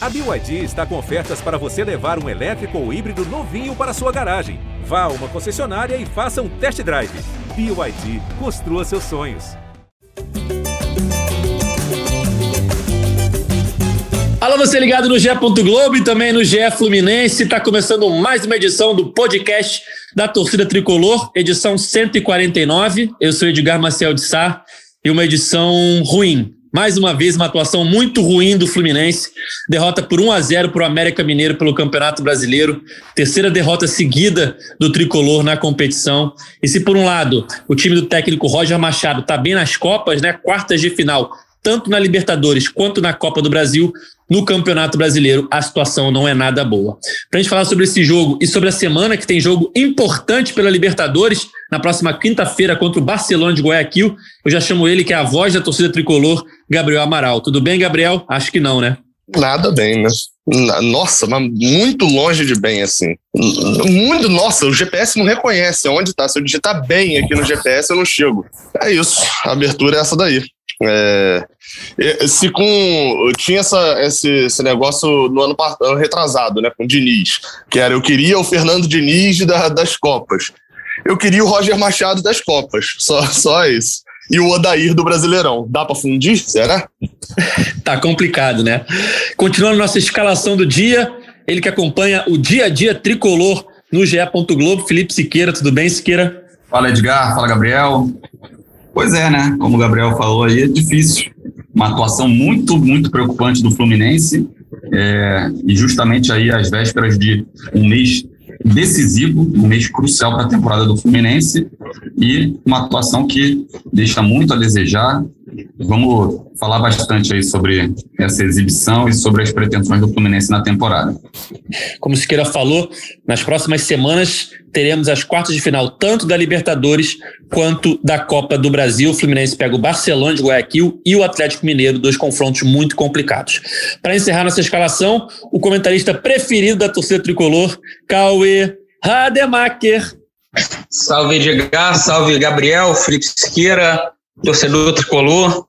A BYD está com ofertas para você levar um elétrico ou híbrido novinho para sua garagem. Vá a uma concessionária e faça um test drive. BYD, construa seus sonhos. Alô, você ligado no GE. Globo e também no GE Fluminense. Está começando mais uma edição do podcast da Torcida Tricolor, edição 149. Eu sou Edgar Marcel de Sá e uma edição ruim, mais uma vez, uma atuação muito ruim do Fluminense. Derrota por 1 a 0 para o América Mineiro pelo Campeonato Brasileiro. Terceira derrota seguida do tricolor na competição. E se, por um lado, o time do técnico Roger Machado está bem nas Copas, né? Quartas de final, tanto na Libertadores quanto na Copa do Brasil, no Campeonato Brasileiro a situação não é nada boa. Para a gente falar sobre esse jogo e sobre a semana que tem jogo importante pela Libertadores, na próxima quinta-feira contra o Barcelona de Guayaquil, eu já chamo ele que é a voz da torcida tricolor, Gabriel Amaral. Tudo bem, Gabriel? Acho que não, né? Nada bem, né? Nossa, mas muito longe de bem, assim. Muito, nossa, o GPS não reconhece onde tá. Se eu digitar bem aqui no GPS, eu não chego. É isso, a abertura é essa daí. É, se com tinha essa, esse, esse negócio no ano, ano retrasado, né, com o Diniz, que era eu queria o Fernando Diniz da, das Copas, eu queria o Roger Machado das Copas, só, só isso. E o Odair do Brasileirão. Dá para fundir? Será? tá complicado, né? Continuando nossa escalação do dia, ele que acompanha o dia a dia tricolor no GE. Globo, Felipe Siqueira. Tudo bem, Siqueira? Fala, Edgar. Fala, Gabriel. Pois é, né? Como o Gabriel falou aí, é difícil. Uma atuação muito, muito preocupante do Fluminense. É, e justamente aí às vésperas de um mês decisivo, um mês crucial para a temporada do Fluminense e uma atuação que deixa muito a desejar. Vamos falar bastante aí sobre essa exibição e sobre as pretensões do Fluminense na temporada. Como o Siqueira falou, nas próximas semanas teremos as quartas de final tanto da Libertadores quanto da Copa do Brasil. O Fluminense pega o Barcelona de Guayaquil e o Atlético Mineiro, dois confrontos muito complicados. Para encerrar nossa escalação, o comentarista preferido da torcida tricolor, Cauê Rademacher. Salve Edgar, salve Gabriel, Felipe Siqueira, torcedor tricolor.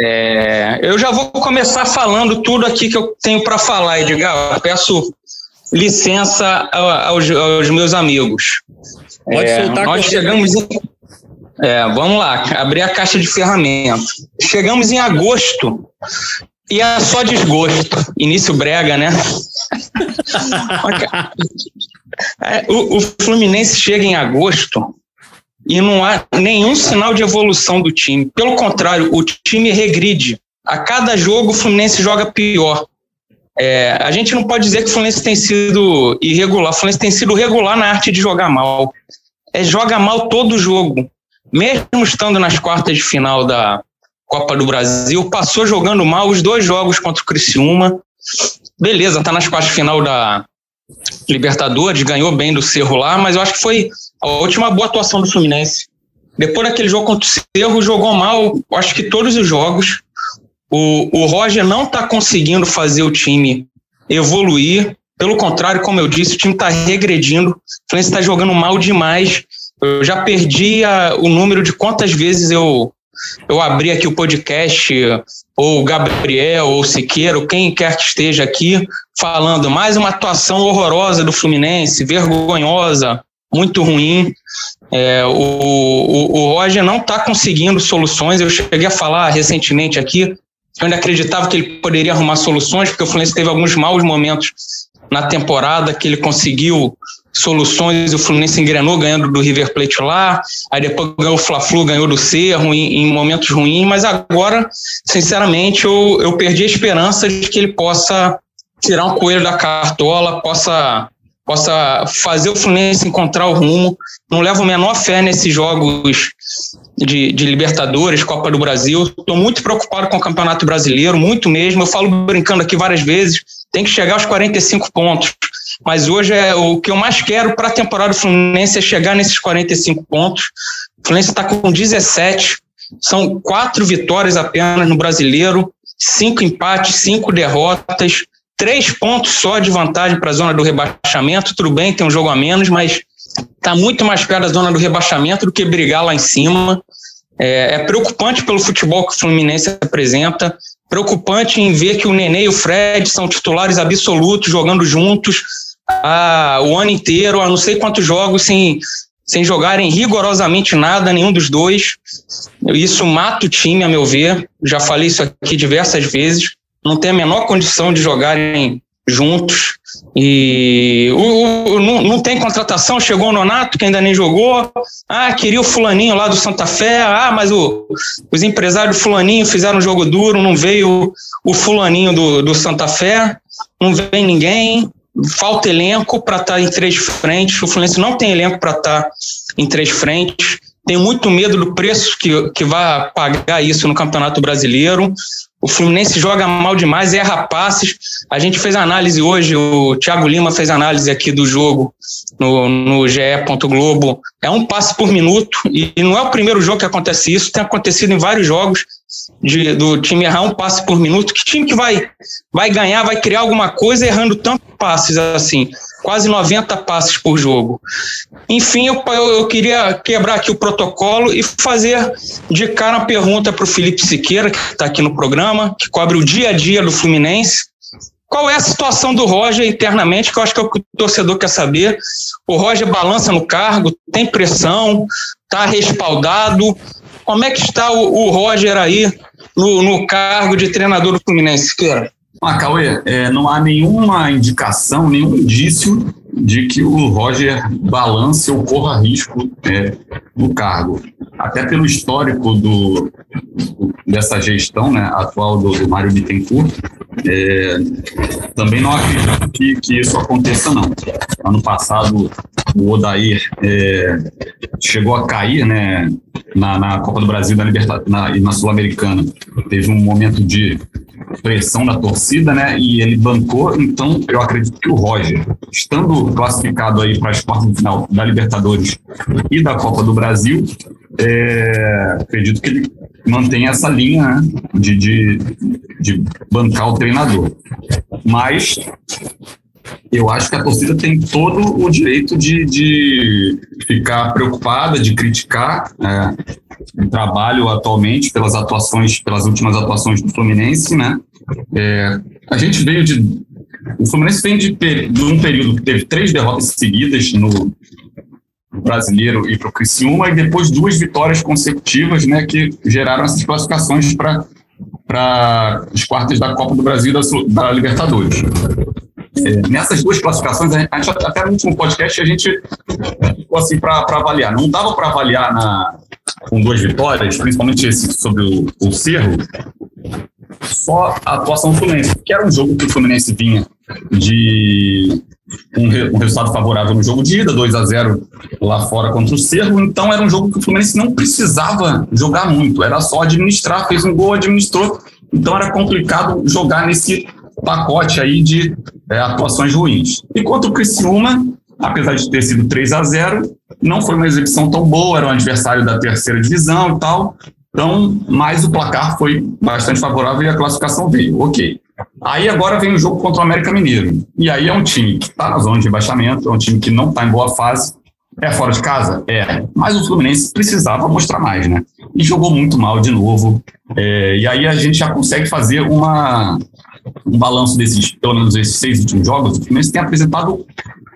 É, eu já vou começar falando tudo aqui que eu tenho para falar, Edgar. peço licença aos, aos meus amigos. Pode é, soltar nós chegamos em, é, vamos lá, abrir a caixa de ferramentas. Chegamos em agosto e é só desgosto. Início brega, né? É, o, o Fluminense chega em agosto e não há nenhum sinal de evolução do time. Pelo contrário, o time regride. A cada jogo o Fluminense joga pior. É, a gente não pode dizer que o Fluminense tem sido irregular. O Fluminense tem sido regular na arte de jogar mal. É, joga mal todo jogo. Mesmo estando nas quartas de final da Copa do Brasil, passou jogando mal os dois jogos contra o Criciúma. Beleza, tá nas quartas de final da Libertadores, ganhou bem do Cerro lá, mas eu acho que foi a última boa atuação do Fluminense. Depois daquele jogo contra o Cerro, jogou mal, acho que todos os jogos. O, o Roger não está conseguindo fazer o time evoluir. Pelo contrário, como eu disse, o time está regredindo. O Fluminense está jogando mal demais. Eu já perdi a, o número de quantas vezes eu, eu abri aqui o podcast, ou o Gabriel, ou o Siqueira, ou quem quer que esteja aqui, falando mais uma atuação horrorosa do Fluminense, vergonhosa, muito ruim. É, o, o, o Roger não está conseguindo soluções. Eu cheguei a falar recentemente aqui, eu ainda acreditava que ele poderia arrumar soluções, porque o Fluminense teve alguns maus momentos na temporada que ele conseguiu soluções. O Fluminense engrenou ganhando do River Plate lá, aí depois ganhou o Fla-Flu, ganhou do Cerro em, em, momentos ruins, mas agora, sinceramente, eu, eu perdi a esperança de que ele possa tirar um coelho da cartola, possa possa fazer o Fluminense encontrar o rumo. Não levo a menor fé nesses jogos de, de Libertadores, Copa do Brasil. Estou muito preocupado com o Campeonato Brasileiro, muito mesmo. Eu falo brincando aqui várias vezes, tem que chegar aos 45 pontos. Mas hoje é o que eu mais quero para a temporada do Fluminense é chegar nesses 45 pontos. O Fluminense está com 17, são quatro vitórias apenas no Brasileiro, cinco empates, cinco derrotas três pontos só de vantagem para a zona do rebaixamento. Tudo bem, tem um jogo a menos, mas está muito mais perto da zona do rebaixamento do que brigar lá em cima. É, é, preocupante pelo futebol que o Fluminense apresenta, preocupante em ver que o Nenê e o Fred são titulares absolutos, jogando juntos ah, o ano inteiro, há não sei quantos jogos, sem, sem jogarem rigorosamente nada, nenhum dos dois. Isso mata o time, a meu ver. Já falei isso aqui diversas vezes. Não tem a menor condição de jogarem juntos. E o, o, não, não, tem contratação, chegou o Nonato, que ainda nem jogou. Ah, queria o fulaninho lá do Santa Fé. Ah, mas o, os empresários fulaninho fizeram um jogo duro, não veio o fulaninho do, do Santa Fé, não vem ninguém. Falta elenco para estar tá em três frentes. O Fluminense não tem elenco para estar tá em três frentes. Tenho muito medo do preço que, que vai pagar isso no Campeonato Brasileiro. O Fluminense joga mal demais, erra passes. A gente fez análise hoje, o Thiago Lima fez análise aqui do jogo no, no GE. Globo. É um passe por minuto e não é o primeiro jogo que acontece isso, tem acontecido em vários jogos de, do time errar um passe por minuto. Que time que vai, vai ganhar, vai criar alguma coisa errando tantos passes assim? Quase 90 passes por jogo. Enfim, eu, eu queria quebrar aqui o protocolo e fazer de cara uma pergunta para o Felipe Siqueira, que está aqui no programa, que cobre o dia a dia do Fluminense. Qual é a situação do Roger internamente, que eu acho que é o que o torcedor quer saber. O Roger balança no cargo, tem pressão, está respaldado. Como é que está o, o Roger aí no, no, cargo de treinador do Fluminense, Siqueira? Ah, Cauê, é, não há nenhuma indicação, nenhum indício de que o Roger balance ou corra risco é, no cargo. Até pelo histórico do, dessa gestão né, atual do, do Mário Bittencourt, é, também não acredito que, que isso aconteça, não. Ano passado, o Odair é, chegou a cair né, na, na Copa do Brasil na Liberta, na, e na Sul-Americana. Teve um momento de pressão da torcida, né? E ele bancou. Então, eu acredito que o Roger, estando classificado aí para as quartas de final da Libertadores e da Copa do Brasil, é, acredito que ele mantém essa linha né, de, de, de bancar o treinador. Mas eu acho que a torcida tem todo o direito de, de ficar preocupada, de criticar é, o trabalho atualmente pelas atuações, pelas últimas atuações do Fluminense, né? É, a gente veio de o Fluminense vem de, de um período que teve três derrotas seguidas no, brasileiro e para o Criciúma, e depois duas vitórias consecutivas, né, que geraram essas classificações para para as quartas da Copa do Brasil da, da Libertadores. É, nessas duas classificações, a gente, até no último podcast, a gente ficou assim para avaliar. Não dava para avaliar na, com duas vitórias, principalmente esse sobre o, o Cerro, só a atuação do Fluminense, que era um jogo que o Fluminense vinha de um, re, um, resultado favorável no jogo de ida, 2 a 0 lá fora contra o Cerro. Então era um jogo que o Fluminense não precisava jogar muito, era só administrar, fez um gol, administrou. Então era complicado jogar nesse pacote aí de é, atuações ruins. Enquanto o Criciúma, apesar de ter sido 3 a 0 não foi uma exibição tão boa, era um adversário da terceira divisão e tal. Então, mas o placar foi bastante favorável e a classificação veio. Ok. Aí agora vem o jogo contra o América Mineiro. E aí é um time que está na zona de rebaixamento, é um time que não está em boa fase. É fora de casa? É. Mas o Fluminense precisava mostrar mais, né? E jogou muito mal de novo. É, e aí a gente já consegue fazer uma, um balanço desses, pelo menos esses seis últimos jogos. O Fluminense tem apresentado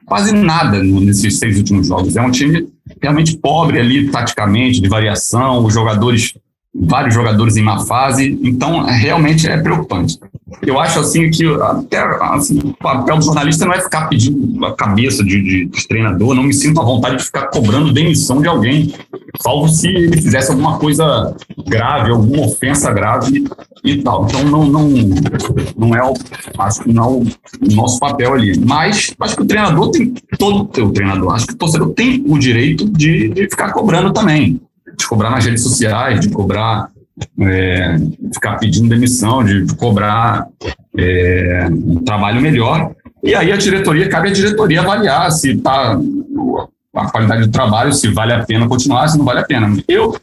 quase nada nesses seis últimos jogos. É um time realmente pobre ali, taticamente, de variação. Os jogadores vários jogadores em má fase, então realmente é preocupante. Eu acho assim que até assim, o papel do jornalista não é ficar pedindo a cabeça de, de, de, treinador, não me sinto à vontade de ficar cobrando demissão de alguém, salvo se ele fizesse alguma coisa grave, alguma ofensa grave e tal. Então não não não é o acho que não é o nosso papel ali. Mas acho que o treinador tem todo o treinador, acho que o torcedor tem o direito de, de ficar cobrando também de cobrar nas redes sociais, de cobrar, é, ficar pedindo demissão, de, de cobrar é, um trabalho melhor. E aí a diretoria, cabe à diretoria avaliar se está a qualidade do trabalho, se vale a pena continuar, se não vale a pena. Eu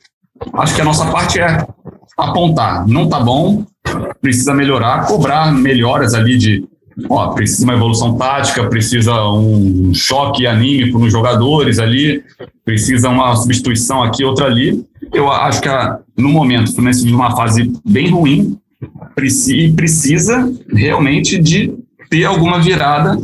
acho que a nossa parte é apontar, não está bom, precisa melhorar, cobrar melhoras ali de ó, precisa uma evolução tática, precisa um choque anímico nos jogadores ali, precisa uma substituição aqui, outra ali, Eu acho que no momento o Fluminense uma fase bem ruim e precisa realmente de ter alguma virada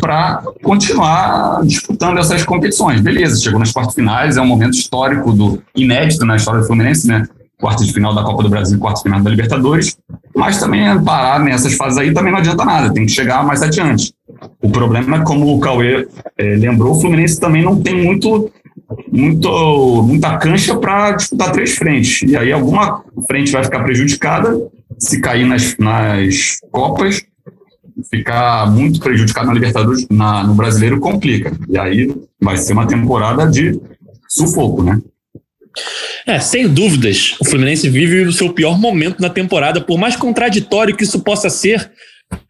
para continuar disputando essas competições. Beleza, chegou nas quartas finais, é um momento histórico do inédito na história do Fluminense, né? Quartas de final da Copa do Brasil, quartas de final da Libertadores, mas também parar nessas fases aí também não adianta nada, tem que chegar mais adiante. O problema é, como o Cauê é, lembrou, o Fluminense também não tem muito, muito muita cancha para disputar três frentes. E aí alguma frente vai ficar prejudicada se cair nas, nas Copas ficar muito prejudicado na Libertadores, na, no Brasileiro, complica. E aí vai ser uma temporada de sufoco, né? É, sem dúvidas, o Fluminense vive o seu pior momento na temporada, por mais contraditório que isso possa ser,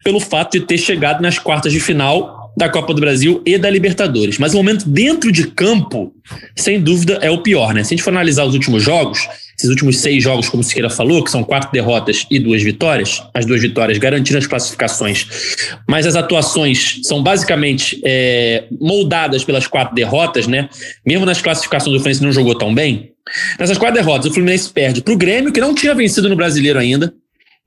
pelo fato de ter chegado nas quartas de final da Copa do Brasil e da Libertadores. Mas o momento dentro de campo, sem dúvida, é o pior, né? Se a gente for analisar os últimos jogos, esses últimos seis jogos, como o Siqueira falou, que são quatro derrotas e duas vitórias, as duas vitórias garantindo as classificações, mas as atuações são basicamente é, moldadas pelas quatro derrotas, né? Mesmo nas classificações o Fluminense não jogou tão bem. Nessas quatro derrotas, o Fluminense perde para o Grêmio, que não tinha vencido no Brasileiro ainda,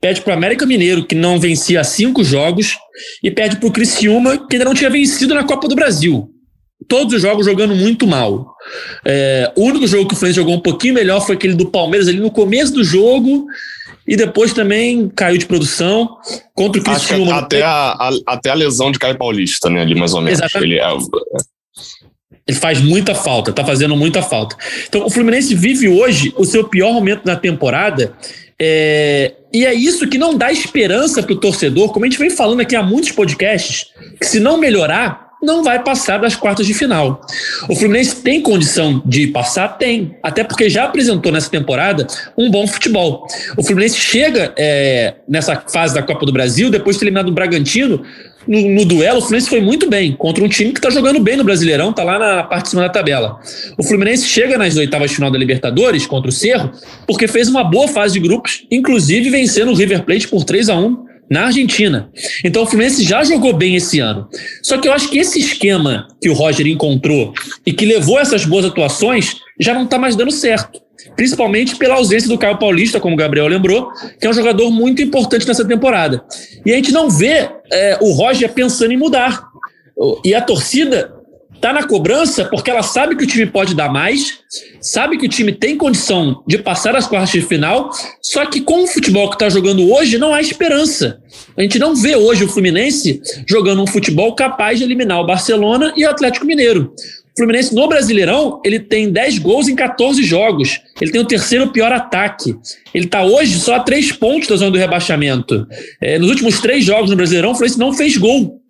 perde para o América Mineiro, que não vencia há cinco jogos, e perde para o Criciúma, que ainda não tinha vencido na Copa do Brasil todos os jogos jogando muito mal. É, o único jogo que o Fluminense jogou um pouquinho melhor foi aquele do Palmeiras ali no começo do jogo e depois também caiu de produção contra o Cristiano. Até a, a, até a lesão de Caio Paulista, né, ali mais ou menos. Exatamente. Ele, é... Ele faz muita falta, tá fazendo muita falta. Então, o Fluminense vive hoje o seu pior momento na temporada. É, e é isso que não dá esperança para o torcedor, como a gente vem falando aqui há muitos podcasts, que se não melhorar, não vai passar das quartas de final. O Fluminense tem condição de passar? Tem. Até porque já apresentou nessa temporada um bom futebol. O Fluminense chega é, nessa fase da Copa do Brasil, depois de ter eliminado o Bragantino, no, no, duelo, o Fluminense foi muito bem contra um time que está jogando bem no Brasileirão, está lá na parte de cima da tabela. O Fluminense chega nas oitavas de final da Libertadores contra o Cerro, porque fez uma boa fase de grupos, inclusive vencendo o River Plate por 3 a 1 na Argentina. Então o Fluminense já jogou bem esse ano. Só que eu acho que esse esquema que o Roger encontrou e que levou essas boas atuações já não está mais dando certo. Principalmente pela ausência do Caio Paulista, como o Gabriel lembrou, que é um jogador muito importante nessa temporada. E a gente não vê é, o Roger pensando em mudar. E a torcida está na cobrança porque ela sabe que o time pode dar mais, sabe que o time tem condição de passar as quartas de final, só que com o futebol que está jogando hoje, não há esperança. A gente não vê hoje o Fluminense jogando um futebol capaz de eliminar o Barcelona e o Atlético Mineiro. Fluminense no Brasileirão, ele tem 10 gols em 14 jogos. Ele tem o terceiro pior ataque. Ele está hoje só a três pontos da zona do rebaixamento. É, nos últimos três jogos no Brasileirão, o Fluminense não fez gol.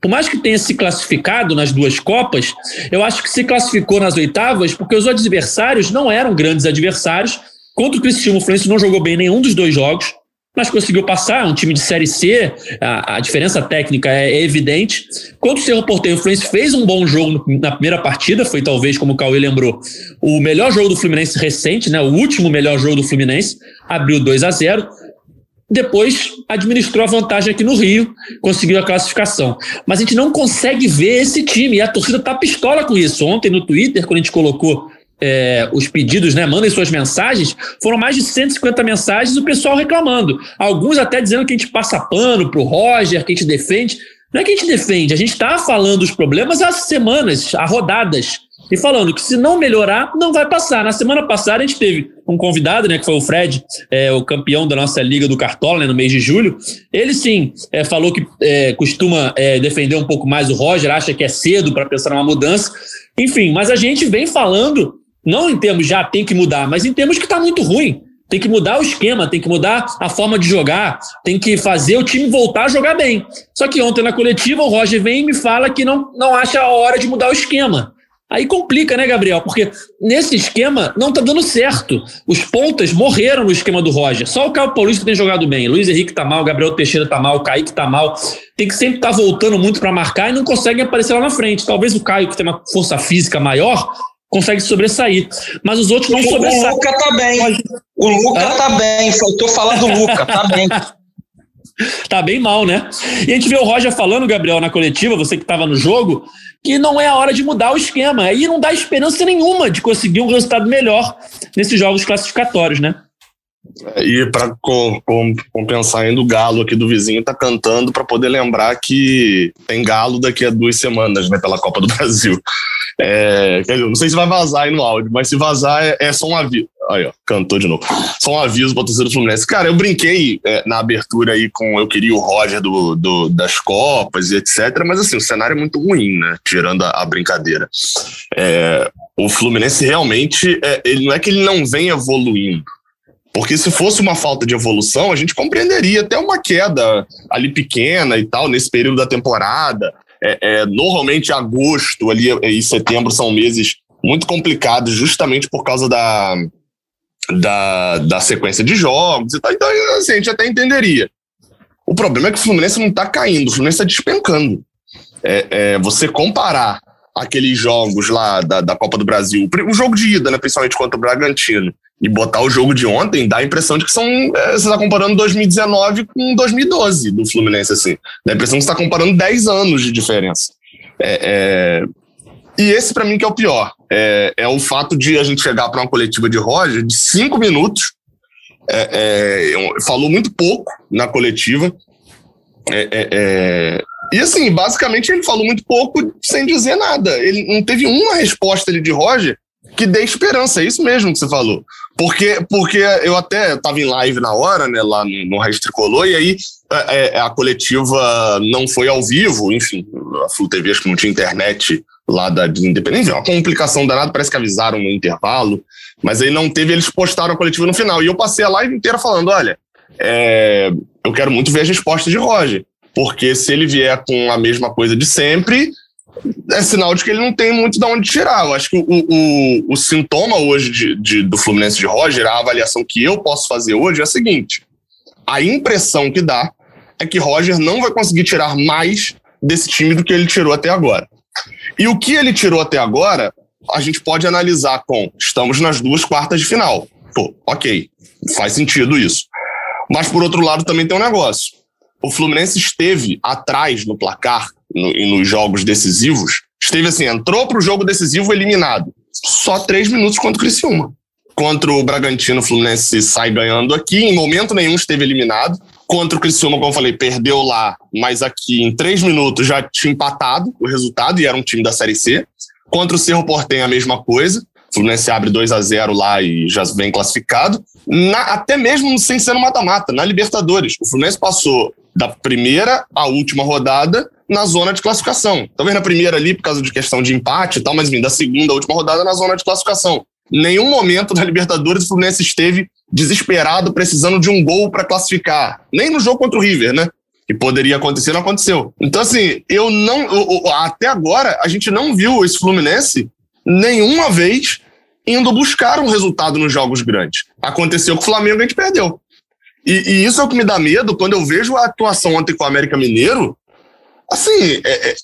Por mais que tenha se classificado nas duas Copas, eu acho que se classificou nas oitavas porque os adversários não eram grandes adversários. Contra o Cristiano, o Fluminense não jogou bem nenhum dos dois jogos, mas conseguiu passar. É um time de Série C, a, a diferença técnica é, é, evidente. Contra o Cerro Porteiro, o Fluminense fez um bom jogo na primeira partida, foi talvez, como o Cauê lembrou, o melhor jogo do Fluminense recente, né, o último melhor jogo do Fluminense, abriu 2 a 0 depois administrou a vantagem aqui no Rio, conseguiu a classificação. Mas a gente não consegue ver esse time e a torcida tá pistola com isso. Ontem no Twitter, quando a gente colocou é, os pedidos, né? Mandem suas mensagens. Foram mais de 150 mensagens o pessoal reclamando. Alguns até dizendo que a gente passa pano pro Roger, que a gente defende. Não é que a gente defende, a gente está falando os problemas há semanas, há rodadas e falando que se não melhorar, não vai passar. Na semana passada a gente teve um convidado, né, que foi o Fred, é, o campeão da nossa Liga do Cartola, né, no mês de julho. Ele sim é, falou que é, costuma é, defender um pouco mais o Roger, acha que é cedo para pensar numa mudança. Enfim, mas a gente vem falando, não em termos já tem que mudar, mas em termos que está muito ruim. Tem que mudar o esquema, tem que mudar a forma de jogar, tem que fazer o time voltar a jogar bem. Só que ontem na coletiva o Roger vem e me fala que não, não acha a hora de mudar o esquema. Aí complica, né, Gabriel? Porque nesse esquema não tá dando certo. Os pontas morreram no esquema do Roger. Só o Caio Paulista tem jogado bem. Luiz Henrique tá mal, Gabriel Teixeira tá mal, Kaique tá mal. Tem que sempre estar tá voltando muito para marcar e não conseguem aparecer lá na frente. Talvez o Caio, que tem uma força física maior, consegue sobressair. Mas os outros não sobressaem. O Luca tá bem. O Luca Hã? tá bem. Faltou falar do Luca, tá bem. tá bem mal, né? E a gente vê o Roger falando, Gabriel, na coletiva, você que estava no jogo, que não é a hora de mudar o esquema. Aí não dá esperança nenhuma de conseguir um resultado melhor nesses jogos classificatórios, né? E para compensar ainda, o galo aqui do vizinho tá cantando para poder lembrar que tem galo daqui a duas semanas, né, pela Copa do Brasil. É, quer dizer, não sei se vai vazar aí no áudio, mas se vazar é, é só um aviso. Aí, ó, cantou de novo. Só um aviso para torcedor do Fluminense. Cara, eu brinquei é, na abertura aí com eu queria o Roger do, do, das Copas e etc. Mas assim, o cenário é muito ruim, né? Tirando a, a brincadeira. É, o Fluminense realmente, é, ele não é que ele não vem evoluindo. Porque se fosse uma falta de evolução, a gente compreenderia até uma queda ali pequena e tal, nesse período da temporada. É, é, normalmente agosto ali e setembro são meses muito complicados, justamente por causa da, da, da sequência de jogos e tal. Então, assim, a gente até entenderia. O problema é que o Fluminense não está caindo, o Fluminense está despencando. É, é, você comparar aqueles jogos lá da, da Copa do Brasil, o jogo de ida, né, principalmente contra o Bragantino, e botar o jogo de ontem, dá a impressão de que são. É, você está comparando 2019 com 2012 do Fluminense, assim. Dá a impressão que você está comparando 10 anos de diferença. É, é, e esse, para mim, que é o pior. É, é o fato de a gente chegar para uma coletiva de Roger de cinco minutos. É, é, falou muito pouco na coletiva. e assim, basicamente ele falou muito pouco sem dizer nada. Ele não teve uma resposta ali de Roger que dê esperança, é isso mesmo que você falou. Porque, porque eu até estava em live na hora, né, lá no, no Raiz Tricolor, e aí é, é, a coletiva não foi ao vivo, enfim, a Flu TV acho que não tinha internet lá da Independência, uma complicação danada, parece que avisaram no intervalo, mas aí não teve, eles postaram a coletiva no final. E eu passei a live inteira falando: olha, é, eu quero muito ver as respostas de Roger, porque se ele vier com a mesma coisa de sempre, é sinal de que ele não tem muito de onde tirar. Eu acho que o, o, o sintoma hoje de, de, do Fluminense de Roger, a avaliação que eu posso fazer hoje é a seguinte: a impressão que dá é que Roger não vai conseguir tirar mais desse time do que ele tirou até agora. E o que ele tirou até agora, a gente pode analisar com estamos nas duas quartas de final. Pô, ok, faz sentido isso. Mas por outro lado também tem um negócio. O Fluminense esteve atrás no placar no, e nos jogos decisivos, esteve assim, entrou para o jogo decisivo eliminado. Só três minutos contra o Criciúma. Contra o Bragantino, o Fluminense sai ganhando aqui, em momento nenhum esteve eliminado. Contra o Criciúma, como eu falei, perdeu lá, mas aqui em três minutos já tinha empatado o resultado e era um time da Série C. Contra o Cerro Portem, a mesma coisa. O Fluminense abre 2 a 0 lá e já vem classificado. Na, até mesmo sem ser no mata-mata, na Libertadores. O Fluminense passou da primeira à última rodada na zona de classificação. Talvez na primeira ali, por causa de questão de empate e tal, mas enfim, da segunda última rodada na zona de classificação. Nenhum momento da Libertadores o Fluminense esteve desesperado, precisando de um gol para classificar. Nem no jogo contra o River, né? Que poderia acontecer, não aconteceu. Então, assim, eu não. Eu, até agora, a gente não viu esse Fluminense nenhuma vez indo buscar um resultado nos jogos grandes. Aconteceu com o Flamengo, a gente perdeu. E, e, isso é o que me dá medo quando eu vejo a atuação ontem com o América Mineiro assim, é, é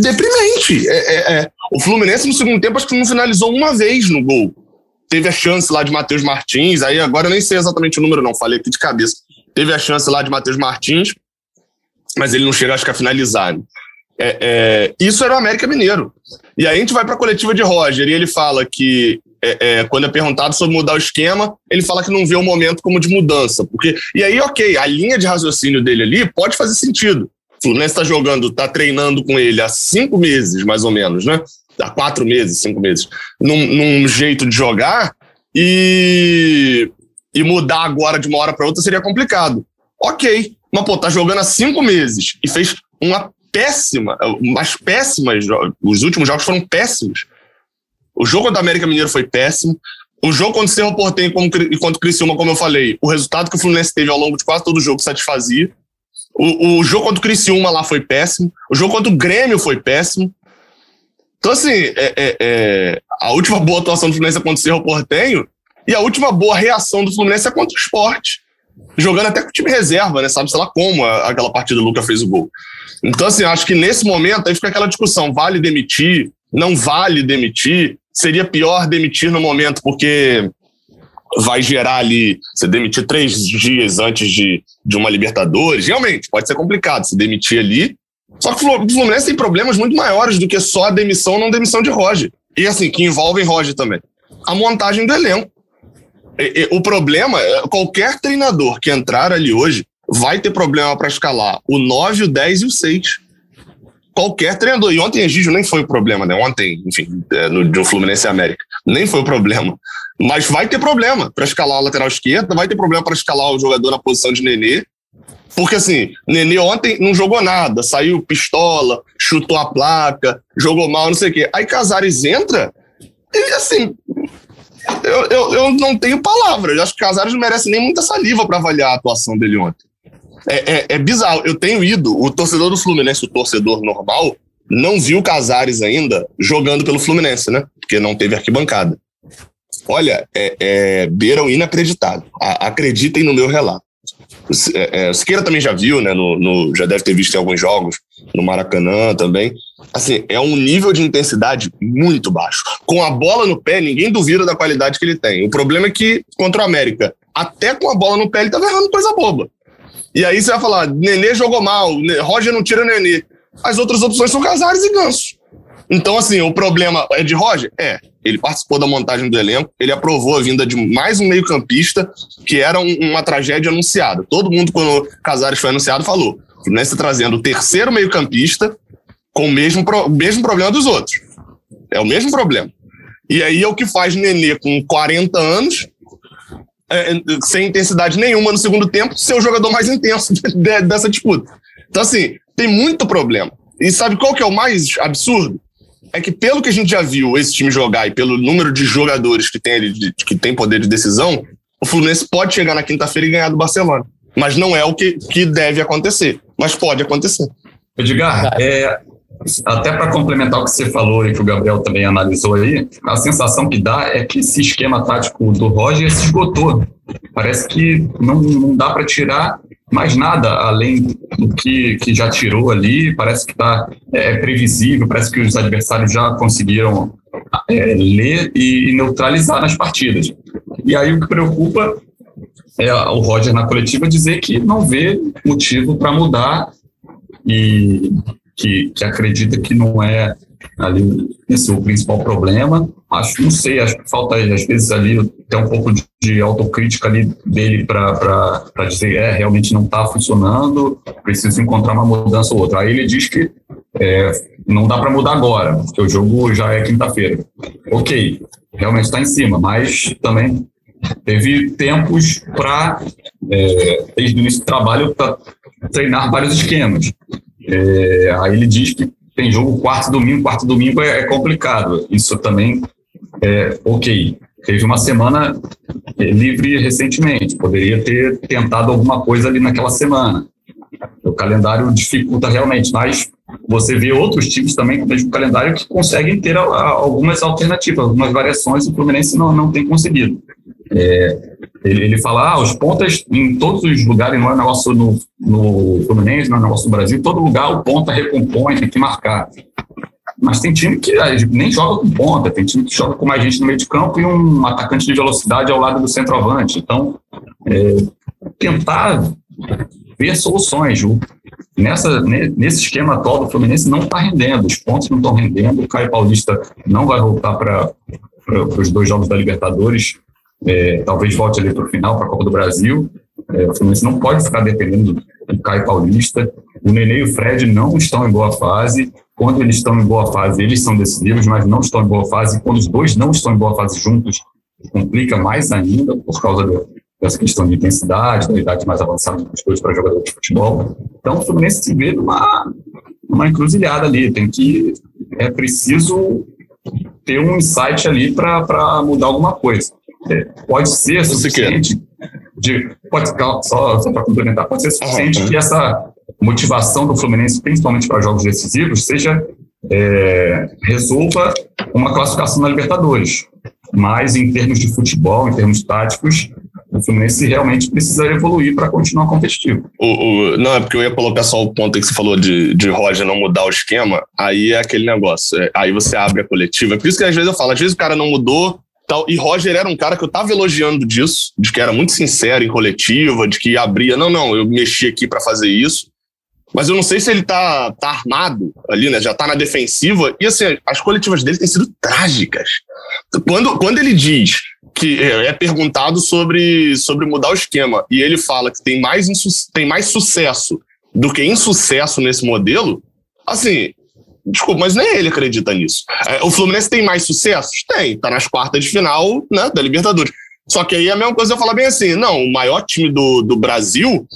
deprimente. É, é, é, o Fluminense no segundo tempo acho que não finalizou uma vez no gol. Teve a chance lá de Matheus Martins, aí agora eu nem sei exatamente o número, não, falei aqui de cabeça. Teve a chance lá de Matheus Martins, mas ele não chega, acho que, a finalizar. Né? É, é, isso era o América Mineiro. E aí a gente vai para a coletiva de Roger e ele fala que, quando é perguntado sobre mudar o esquema, ele fala que não vê o momento como de mudança. porque E aí, ok, a linha de raciocínio dele ali pode fazer sentido. Fluminense está jogando, está treinando com ele há cinco meses, mais ou menos, né? Há quatro meses, cinco meses, num, num jeito de jogar e, e mudar agora de uma hora para outra seria complicado. Ok, mas pô, tá jogando há cinco meses e fez uma péssima, umas péssimas, os últimos jogos foram péssimos. O jogo da América Mineiro foi péssimo. O jogo contra o Cerro Portem e contra o Criciúma, como eu falei, o resultado que o Fluminense teve ao longo de quase todo o jogo satisfazia. O, o jogo contra o Criciúma lá foi péssimo. O jogo contra o Grêmio foi péssimo. Então, assim, é, é, é, a última boa atuação do Fluminense é contra o Cerro Portenho e a última boa reação do Fluminense é contra o esporte. Jogando até com o time reserva, né? Sabe, sei lá como aquela partida do Lucas fez o gol. Então, assim, acho que nesse momento aí fica aquela discussão: vale demitir? Não vale demitir? Seria pior demitir no momento, porque vai gerar ali, você demitir três dias antes de, de uma Libertadores, realmente, pode ser complicado se demitir ali. Só que o Fluminense tem problemas muito maiores do que só a demissão ou não demissão de Roger. E assim, que envolvem Roger também. A montagem do elenco. E, e, o problema, é, qualquer treinador que entrar ali hoje vai ter problema para escalar o 9, o 10 e o 6. Qualquer treinador. E ontem Egídio nem foi o problema, né? Ontem, enfim, é, no, no Fluminense América. Nem foi o problema. Mas vai ter problema para escalar a lateral esquerda, vai ter problema para escalar o jogador na posição de Nenê. Porque assim, Nenê ontem não jogou nada, saiu pistola, chutou a placa, jogou mal, não sei o quê. Aí Casares entra e assim, eu, eu, eu não tenho palavras. Acho que Casares não merece nem muita saliva para avaliar a atuação dele ontem. É, é, é, bizarro. Eu tenho ido, o torcedor do Fluminense, o torcedor normal, não viu Casares ainda jogando pelo Fluminense, né? Porque não teve arquibancada. Olha, é, é beira o inacreditável. A, acreditem no meu relato. É, é, Siqueira também já viu, né? No, no, já deve ter visto em alguns jogos, no Maracanã também. Assim, é um nível de intensidade muito baixo. Com a bola no pé, ninguém duvida da qualidade que ele tem. O problema é que, contra o América, até com a bola no pé, ele tava errando coisa boba. E aí você vai falar, Nenê jogou mal, Roger não tira Nenê. As outras opções são Casares e Ganso. Então, assim, o problema é de Roger? É. Ele participou da montagem do elenco, ele aprovou a vinda de mais um meio-campista, que era um, uma tragédia anunciada. Todo mundo, quando Casares foi anunciado, falou: Fluminense trazendo o terceiro meio-campista com o mesmo, pro, mesmo problema dos outros. É o mesmo problema. E aí é o que faz Nenê com 40 anos, é, sem intensidade nenhuma no segundo tempo, ser o jogador mais intenso de, dessa disputa. Então, assim, tem muito problema. E sabe qual que é o mais absurdo? É que, pelo que a gente já viu esse time jogar e pelo número de jogadores que tem, de, que tem poder de decisão, o Fluminense pode chegar na quinta-feira e ganhar do Barcelona. Mas não é o que, que deve acontecer. Mas pode acontecer. Edgar, é, até para complementar o que você falou e que o Gabriel também analisou aí, a sensação que dá é que esse esquema tático do Roger se esgotou. Parece que não, não dá para tirar mais nada além do que, que já tirou ali. Parece que está é, é, previsível, parece que os adversários já conseguiram é, ler e neutralizar nas partidas. E aí o que preocupa é o Roger na coletiva dizer que não vê motivo para mudar e que, que acredita que não é ali esse é o principal problema. Acho, não sei, acho que falta às vezes ali até um pouco de, de autocrítica ali dele para dizer, é, realmente não está funcionando, preciso encontrar uma mudança ou outra. Aí ele diz que é, não dá para mudar agora, porque o jogo já é quinta-feira. Ok, realmente está em cima, mas também teve tempos para, é, desde o início do trabalho, para treinar vários esquemas. É, aí ele diz que tem jogo quarto domingo, quarto domingo é, é complicado. Isso também é ok. Teve uma semana é, livre recentemente, poderia ter tentado alguma coisa ali naquela semana. O calendário dificulta realmente, mas você vê outros times também com o mesmo calendário que conseguem ter algumas alternativas, algumas variações, o Fluminense não, não tem conseguido. É, ele, ele fala, ah, os pontas em todos os lugares, não é negócio no, no Fluminense, não é negócio no Brasil, em todo lugar o ponta recompõe, tem que marcar. Mas tem time que nem joga com ponta, tem time que joga com mais gente no meio de campo e um atacante de velocidade ao lado do centroavante. Então, é, tentar ver soluções. O, nessa, nesse esquema atual do Fluminense não está rendendo, os pontos não estão rendendo, o Caio Paulista não vai voltar para os dois jogos da Libertadores é, talvez volte ali para o final, para a Copa do Brasil. É, o Fluminense não pode ficar dependendo do Caio Paulista. O Nenê e o Fred não estão em boa fase. Quando eles estão em boa fase, eles são decisivos, mas não estão em boa fase. Quando os dois não estão em boa fase juntos, complica mais ainda por causa do, dessa questão de intensidade, da idade mais avançada dos dois para jogadores de futebol. Então, o Fluminense se vê numa, numa encruzilhada ali. Tem que. É preciso ter um insight ali para mudar alguma coisa pode ser suficiente de, pode, só, só para complementar, pode ser suficiente que essa motivação do Fluminense, principalmente para jogos decisivos, seja é, resolva uma classificação na Libertadores. Mas em termos de futebol, em termos táticos, o Fluminense realmente precisa evoluir para continuar competitivo. O, o, não, é porque eu ia colocar só o ponto que você falou de, de Roger não mudar o esquema, aí é aquele negócio. É, aí você abre a coletiva. É por isso que às vezes eu falo, às vezes o cara não mudou, Tal. E Roger era um cara que eu tava elogiando disso, de que era muito sincero em coletiva, de que abria, não, não, eu mexi aqui para fazer isso. Mas eu não sei se ele tá, tá armado ali, né? Já tá na defensiva. E assim, as coletivas dele têm sido trágicas. Quando, quando ele diz que é, é perguntado sobre, sobre mudar o esquema e ele fala que tem mais, tem mais sucesso do que insucesso nesse modelo, assim, desculpa, mas nem ele acredita nisso. É, o Fluminense tem mais sucessos? Tem, tá nas quartas de final né, da Libertadores. Só que aí é a mesma coisa eu falar bem assim, não, o maior time do, do Brasil,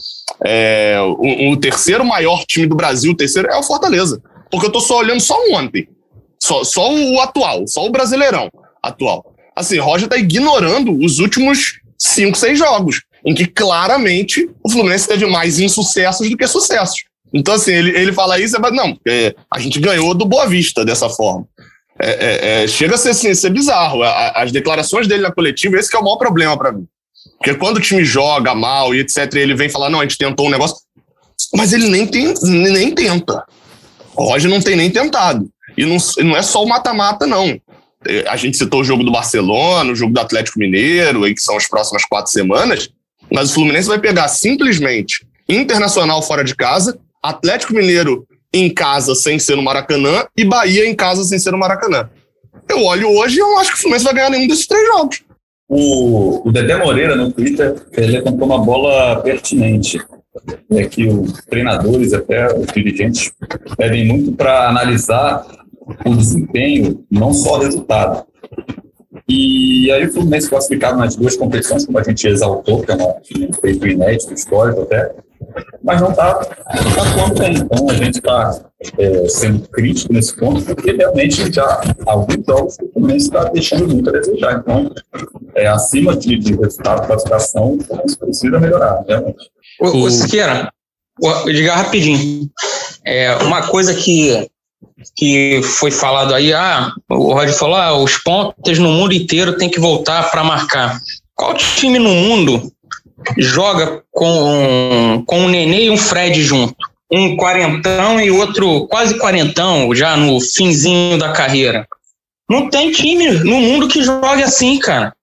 é, o, o terceiro maior time do Brasil, o terceiro é o Fortaleza. Porque eu tô só olhando só ontem. Só, só o atual, só o Brasileirão atual. Assim, Roger tá ignorando os últimos cinco, seis jogos, em que claramente o Fluminense teve mais insucessos do que sucessos. Então, assim, ele, ele fala isso, mas não, é, a gente ganhou do Boa Vista dessa forma. É, é, é, chega a ser, assim, ser bizarro. As declarações dele na coletiva, esse é o maior problema para mim. Porque quando o time joga mal e etc, ele vem falar, não, a gente tentou um negócio, mas ele nem, tem, nem tenta. O Roger não tem nem tentado. E não, não é só o mata-mata, não. É, a gente citou o jogo do Barcelona, o jogo do Atlético Mineiro, que são as próximas quatro semanas, mas o Fluminense vai pegar simplesmente Internacional fora de casa, Atlético Mineiro em casa sem ser no Maracanã e Bahia em casa sem ser no Maracanã. Eu olho hoje e eu acho que o Fluminense vai ganhar nenhum desses três jogos. O, o Dedé Moreira, no Twitter, ele levantou uma bola pertinente. É que os treinadores, até os dirigentes, pedem muito para analisar o desempenho, não só o resultado. E aí o Fluminense classificado nas duas competições, como a gente exaltou, que é um feito inédito, histórico até, mas não está tá atuando bem. Então a gente está é, sendo crítico nesse ponto, porque realmente já alguns jogos o Fluminense está deixando muito a desejar. Então, é, acima de, de resultado de classificação, o Fluminense precisa melhorar, realmente. O, o Siqueira, diga rapidinho. É, uma coisa que que foi falado aí, ah, o Roger falou, ah, os pontas no mundo inteiro tem que voltar para marcar. Qual time no mundo joga com, com um Nenê e um Fred junto? Um quarentão e outro quase quarentão, já no finzinho da carreira. Não tem time no mundo que jogue assim, cara.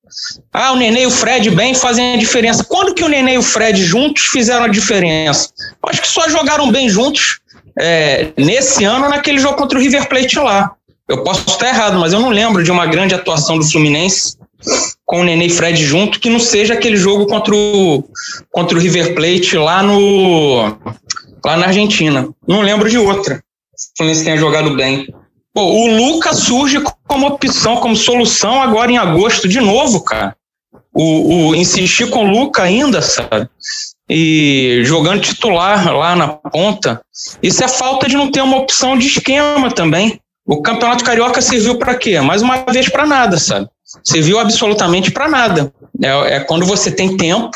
Ah, o Nenê e o Fred bem fazem a diferença. Quando que o Nenê e o Fred juntos fizeram a diferença? Acho que só jogaram bem juntos é, nesse ano naquele jogo contra o River Plate lá. Eu posso estar errado, mas eu não lembro de uma grande atuação do Fluminense com o Nenê e Fred junto que não seja aquele jogo contra o, contra o River Plate lá no lá na Argentina. Não lembro de outra. O Fluminense tenha jogado bem. Pô, o Lucas surge como opção, como solução agora em agosto de novo, cara. O, o insistir com o Luca ainda, sabe? e jogando titular lá na ponta. Isso é falta de não ter uma opção de esquema também. O Campeonato Carioca serviu para quê? Mais uma vez para nada, sabe? Serviu absolutamente para nada. É, é, quando você tem tempo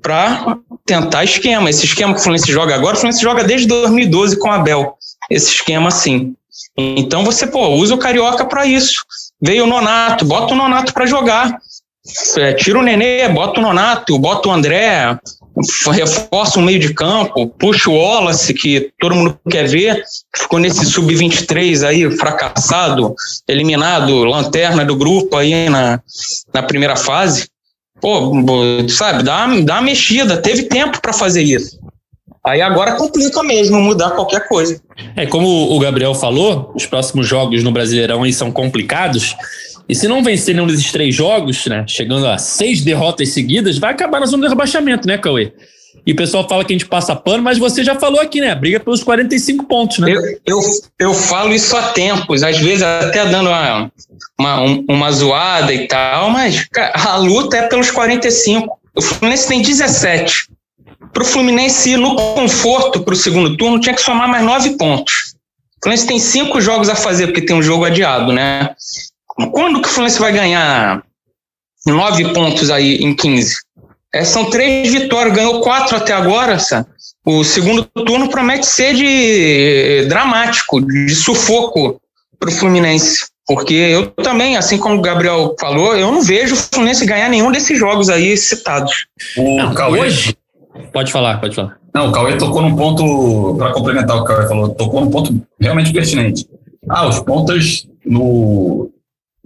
para tentar esquema. Esse esquema que o Fluminense joga agora, o Fluminense joga desde 2012 com a Abel. Esse esquema assim. Então você, pô, usa o Carioca para isso. Veio o Nonato, bota o Nonato para jogar. É, tira o Nenê, bota o Nonato, bota o André, reforça o meio de campo, puxa o Wallace, que todo mundo quer ver, ficou nesse sub-23 aí, fracassado, eliminado, lanterna do grupo aí na, na primeira fase. Pô, sabe, dá, dá uma mexida, teve tempo para fazer isso. Aí agora complica mesmo mudar qualquer coisa. É, como o Gabriel falou, os próximos jogos no Brasileirão aí são complicados. E se não vencer nenhum desses três jogos, né, chegando a seis derrotas seguidas, vai acabar na zona de rebaixamento, né, Cauê? E o pessoal fala que a gente passa pano, mas você já falou aqui, né? Briga pelos 45 pontos, né? Eu, eu, eu falo isso há tempos, às vezes até dando uma, uma, uma zoada e tal, mas a luta é pelos 45. O Fluminense tem 17. Para o Fluminense ir no conforto para o segundo turno, tinha que somar mais nove pontos. O Fluminense tem cinco jogos a fazer, porque tem um jogo adiado, né? Quando que o Fluminense vai ganhar nove pontos aí em 15? É, são três vitórias, ganhou quatro até agora, sabe? O segundo turno promete ser de dramático, de sufoco para o Fluminense. Porque eu também, assim como o Gabriel falou, eu não vejo o Fluminense ganhar nenhum desses jogos aí citados. O não, Cauê... Hoje... Pode falar, pode falar. Não, o Cauê tocou num ponto, para complementar o que o Cauê falou, tocou num ponto realmente pertinente. Ah, os pontas no,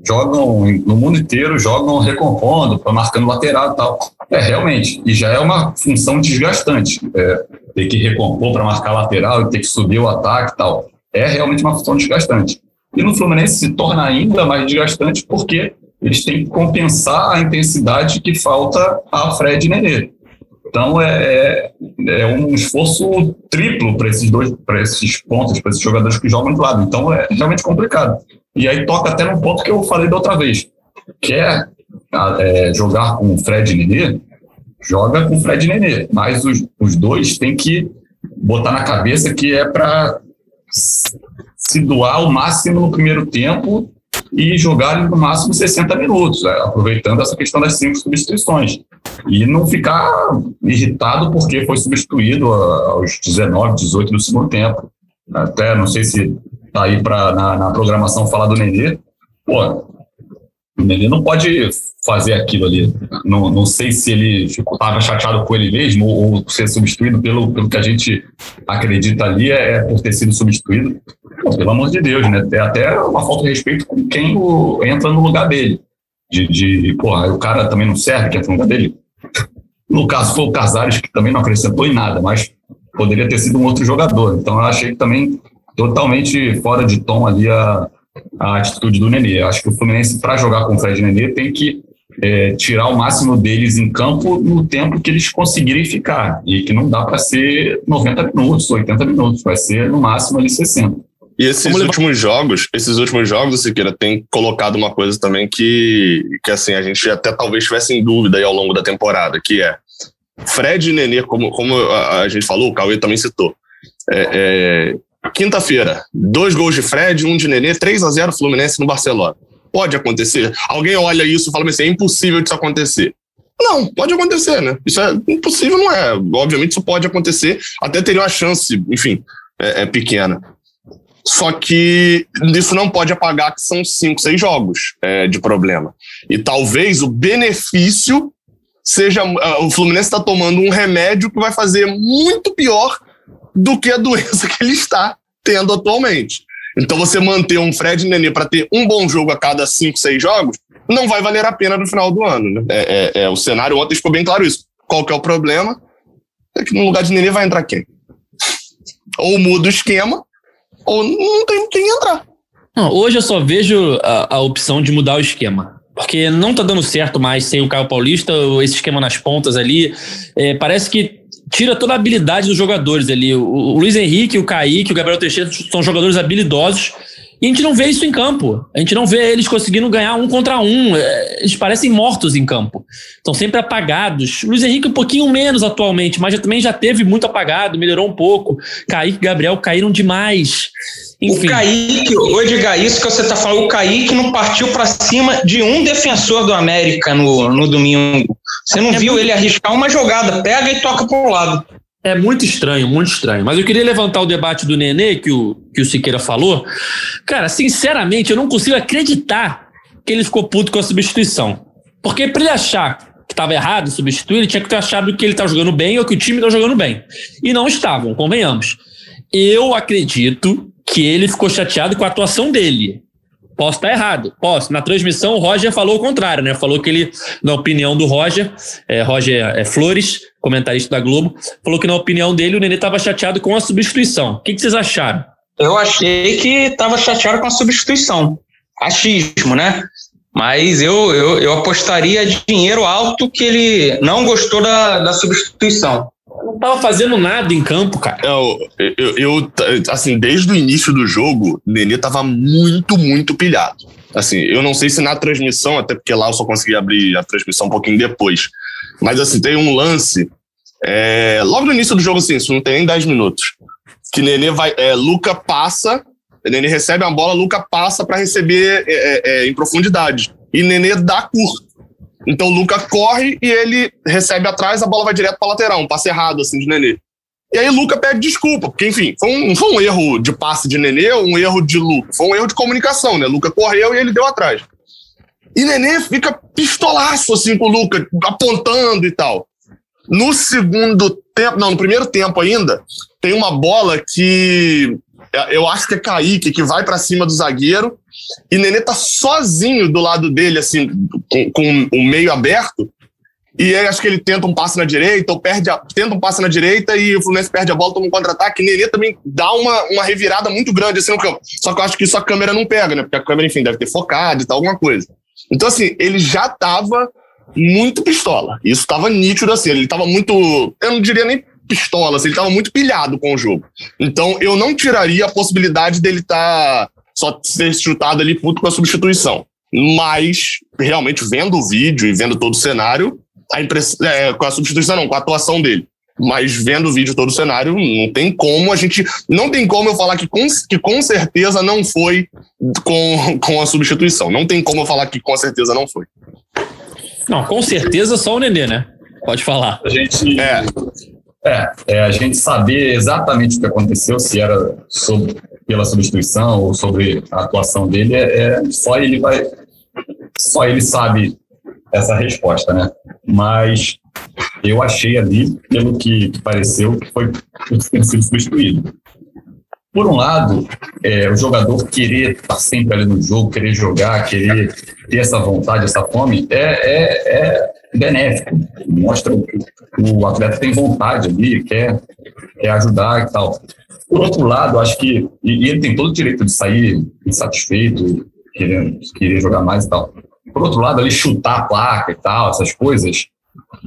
jogam no mundo inteiro, jogam recompondo, marcando lateral e tal. É, realmente, e já é uma função desgastante. É, ter que recompor para marcar lateral e ter que subir o ataque e tal. É realmente uma função desgastante. E no Fluminense se torna ainda mais desgastante porque eles têm que compensar a intensidade que falta a Fred e Nenê. Então é, é, é um esforço triplo para esses dois, para esses pontos, para esses jogadores que jogam do lado. Então é realmente complicado. E aí toca até num ponto que eu falei da outra vez, que é, é jogar com o Fred e Nenê, joga com o Fred e Nenê, mas os, os dois têm que botar na cabeça que é para se doar o máximo no primeiro tempo e jogar no máximo 60 minutos, é, aproveitando essa questão das cinco substituições. E não ficar irritado porque foi substituído aos 19, 18 do segundo tempo. Até não sei se tá aí pra, na, na programação falar do Nenê. Pô, o Nenê não pode fazer aquilo ali. Não, não sei se ele estava chateado com ele mesmo ou, ou, ser substituído pelo, pelo que a gente acredita ali é, é por ter sido substituído. Pô, pelo amor de Deus, né? É até uma falta de respeito com quem o, entra no lugar dele. De, de porra, o cara também não serve que entra no lugar dele. No caso, foi o Casares, que também não acrescentou em nada, mas poderia ter sido um outro jogador. Então, eu achei que também totalmente fora de tom ali a, a atitude do Nenê. Eu acho que o Fluminense, para jogar com o Fred Nenê, tem que é, tirar o máximo deles em campo no tempo que eles conseguirem ficar. E que não dá para ser 90 minutos, 80 minutos, vai ser no máximo ali 60. E esses últimos jogos, esses últimos jogos, Siqueira, tem colocado uma coisa também que, que assim, a gente até talvez tivesse em dúvida aí ao longo da temporada, que é Fred e Nenê, como, como a, a gente falou, o Cauê também citou. É, é, Quinta-feira, dois gols de Fred, um de Nenê, 3 a 0 Fluminense no Barcelona. Pode acontecer? Alguém olha isso e fala assim, é impossível disso acontecer. Não, pode acontecer, né? Isso é impossível, não é. Obviamente isso pode acontecer, até teria uma chance, enfim, é, é pequena. Só que isso não pode apagar que são cinco, seis jogos é, de problema. E talvez o benefício seja. Uh, o Fluminense está tomando um remédio que vai fazer muito pior do que a doença que ele está tendo atualmente. Então você manter um Fred Nenê para ter um bom jogo a cada cinco, seis jogos, não vai valer a pena no final do ano. Né? É, é, é, o cenário ontem ficou bem claro isso. Qual que é o problema? É que no lugar de Nenê vai entrar quem? Ou muda o esquema, ou não tem quem entrar. Não, hoje eu só vejo a, a, opção de mudar o esquema. Porque não tá dando certo mais sem o Caio Paulista, esse esquema nas pontas ali. É, parece que tira toda a habilidade dos jogadores ali. O, o Luiz Henrique, o Kaique, o Gabriel Teixeira são jogadores habilidosos e a gente não vê isso em campo. A gente não vê eles conseguindo ganhar um contra um. É, eles parecem mortos em campo. Estão sempre apagados. O Luiz Henrique um pouquinho menos atualmente, mas já, também já teve muito apagado, melhorou um pouco. Kaique e Gabriel caíram demais. Enfim. O Kaique, o Edgar, isso que você está falando, o Kaique não partiu para cima de um defensor do América no, no domingo. Você não é viu muito... ele arriscar uma jogada, pega e toca para o lado. É muito estranho, muito estranho. Mas eu queria levantar o debate do Nenê, que o, que o Siqueira falou. Cara, sinceramente, eu não consigo acreditar que ele ficou puto com a substituição. Porque para ele achar que estava errado substituir, ele tinha que ter achado que ele estava jogando bem ou que o time estava jogando bem. E não estavam, convenhamos. Eu acredito que ele ficou chateado com a atuação dele. Posso estar errado, posso. Na transmissão, o Roger falou o contrário, né? Falou que ele, na opinião do Roger, é, Roger é, Flores, comentarista da Globo, falou que, na opinião dele, o Nenê estava chateado com a substituição. O que, que vocês acharam? Eu achei que estava chateado com a substituição. Achismo, né? Mas eu, eu, eu apostaria dinheiro alto que ele não gostou da, da substituição não tava fazendo nada em campo, cara. Eu, eu, eu, assim, desde o início do jogo, o Nenê tava muito, muito pilhado. Assim, eu não sei se na transmissão, até porque lá eu só consegui abrir a transmissão um pouquinho depois. Mas, assim, tem um lance. É, logo no início do jogo, assim, isso não tem nem 10 minutos. Que Nenê vai. É, Luca passa, Nenê recebe a bola, Luca passa para receber é, é, é, em profundidade. E Nenê dá curto. Então o Luca corre e ele recebe atrás, a bola vai direto para lateral, um passe errado assim de Nenê. E aí Luca pede desculpa, porque enfim, foi um, foi um erro de passe de Nenê um erro de Luca, foi um erro de comunicação, né? Luca correu e ele deu atrás. E Nenê fica pistolaço assim com o Luca, apontando e tal. No segundo tempo, não, no primeiro tempo ainda, tem uma bola que É, eu acho que é Kaique que vai para cima do zagueiro e Nenê tá sozinho do lado dele, assim, com, o meio aberto. E aí acho que ele tenta um passe na direita, ou perde a, tenta um passe na direita e o Fluminense perde a bola, toma um contra-ataque. Nenê também dá uma, uma revirada muito grande assim no campo. Só que eu acho que isso a câmera não pega, né? Porque a câmera, enfim, deve ter focado e tal, alguma coisa. Então, assim, ele já tava muito pistola. Isso tava nítido assim. Ele tava muito. Eu não diria nem pistola, assim, ele tava muito pilhado com o jogo. Então, eu não tiraria a possibilidade dele estar tá só ser chutado ali puto com a substituição. Mas, realmente, vendo o vídeo e vendo todo o cenário, a impress... É, com a substituição não, com a atuação dele. Mas vendo o vídeo todo o cenário, não tem como a gente. Não tem como eu falar que com, que com certeza não foi com, com a substituição. Não tem como eu falar que com certeza não foi. Não, com certeza só o Nenê, né? Pode falar. A gente. É. É, é, a gente saber exatamente o que aconteceu, se era sobre, pela substituição ou sobre a atuação dele, é, é, só ele vai, só ele sabe essa resposta, né? Mas eu achei ali, pelo que, que pareceu, que foi sido substituído. Por um lado, é, o jogador querer estar sempre ali no jogo, querer jogar, querer ter essa vontade, essa fome, é, é, é benéfico. Mostra que o atleta tem vontade ali, quer, quer ajudar e tal. Por outro lado, acho que. E, ele tem todo o direito de sair insatisfeito, querendo, querer jogar mais e tal. Por outro lado, ali chutar a placa e tal, essas coisas,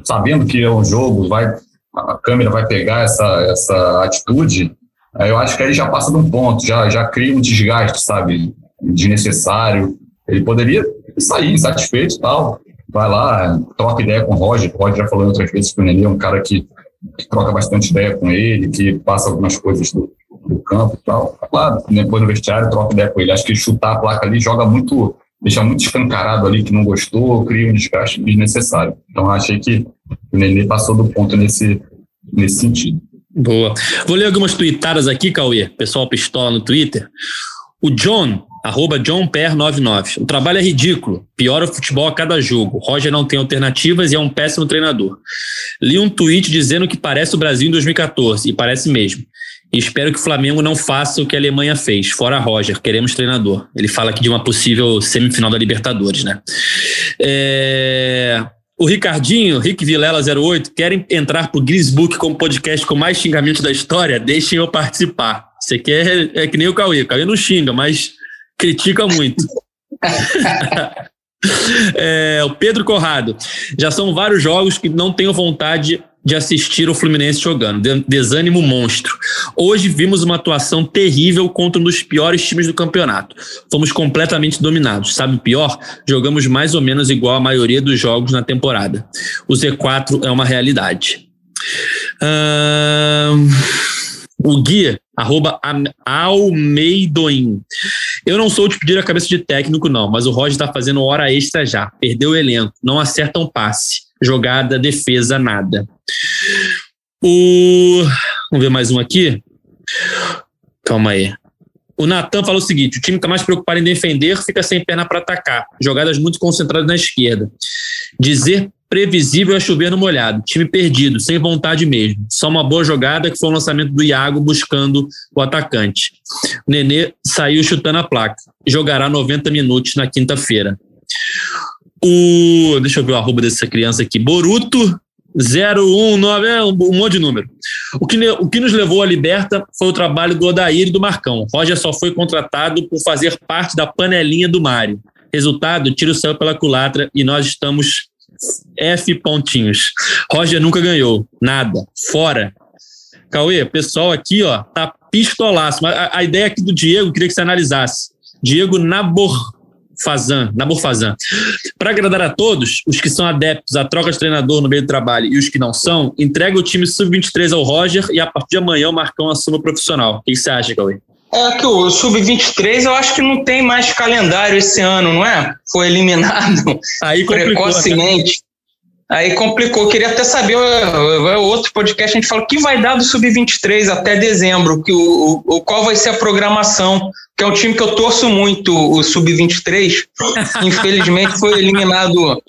sabendo que é um jogo, vai, a câmera vai pegar essa, essa atitude, eu acho que aí já passa de um ponto, já, já cria um desgaste, sabe, desnecessário. Ele poderia sair insatisfeito e tal, vai lá, troca ideia com o Roger. O Roger já falou outras vezes que o Nenê é um cara que, que, troca bastante ideia com ele, que passa algumas coisas do, do campo e tal. Claro, depois no vestiário, troca ideia com ele. Acho que chutar a placa ali joga muito deixar muito escancarado ali que não gostou, cria um desgaste desnecessário. Então, achei que o Nenê passou do ponto nesse, nesse sentido. Boa. Vou ler algumas tweetadas aqui, Cauê. Pessoal pistola no Twitter. O John, arroba johnper99. O trabalho é ridículo. Piora o futebol a cada jogo. Roger não tem alternativas e é um péssimo treinador. Li um tweet dizendo que parece o Brasil em 2014, e parece mesmo. E espero que o Flamengo não faça o que a Alemanha fez. Fora Roger, queremos treinador. Ele fala aqui de uma possível semifinal da Libertadores, né? É... O Ricardinho, Rick Vilela 08, querem entrar pro Grisbook como podcast com mais xingamentos da história? Deixem eu participar. Você quer é que nem o Cauê. O Cauê não xinga, mas critica muito. é, o Pedro Corrado. Já são vários jogos que não tenho vontade de assistir o Fluminense jogando. Desânimo monstro. Hoje vimos uma atuação terrível contra um dos piores times do campeonato. Fomos completamente dominados. Sabe o pior? Jogamos mais ou menos igual a maioria dos jogos na temporada. O Z4 é uma realidade. O guia, arroba Almeidoim. Eu não sou de pedir a cabeça de técnico, não, mas o Roger está fazendo hora extra já. Perdeu o elenco, não acerta um passe jogada, defesa, nada. O. Vamos ver mais um aqui. Calma aí. O Natan falou o seguinte: o time está mais preocupado em defender, fica sem perna para atacar. Jogadas muito concentradas na esquerda. Dizer previsível é chover no molhado. Time perdido, sem vontade mesmo. Só uma boa jogada que foi o lançamento do Iago buscando o atacante. O Nenê saiu chutando a placa. Jogará 90 minutos na quinta-feira. O, deixa eu ver o arroba dessa criança aqui. Boruto 019, é um, um monte de número. O que, o que nos levou à liberta foi o trabalho do Odair e do Marcão. Roger só foi contratado por fazer parte da panelinha do Mário. Resultado, tiro saiu pela culatra e nós estamos F pontinhos. Roger nunca ganhou. Nada. Fora. Cauê, pessoal aqui, ó, tá pistolaço. A, a ideia aqui do Diego, queria que você analisasse. Diego Nabor, Fazan, Nabor Fazan. Para agradar a todos, os que são adeptos à troca de treinador no meio do trabalho e os que não são, entrega o time sub-23 ao Roger e a partir de amanhã o Marcão assume o profissional. O que você acha, Cauê? É que o Sub-23 eu acho que não tem mais calendário esse ano, não é? Foi eliminado Aí complicou, né? precocemente. Aí complicou. Queria até saber, o outro podcast a gente falou, o que vai dar do Sub-23 até dezembro? Que o, o, qual vai ser a programação? Que é um time que eu torço muito, o Sub-23. Infelizmente foi eliminado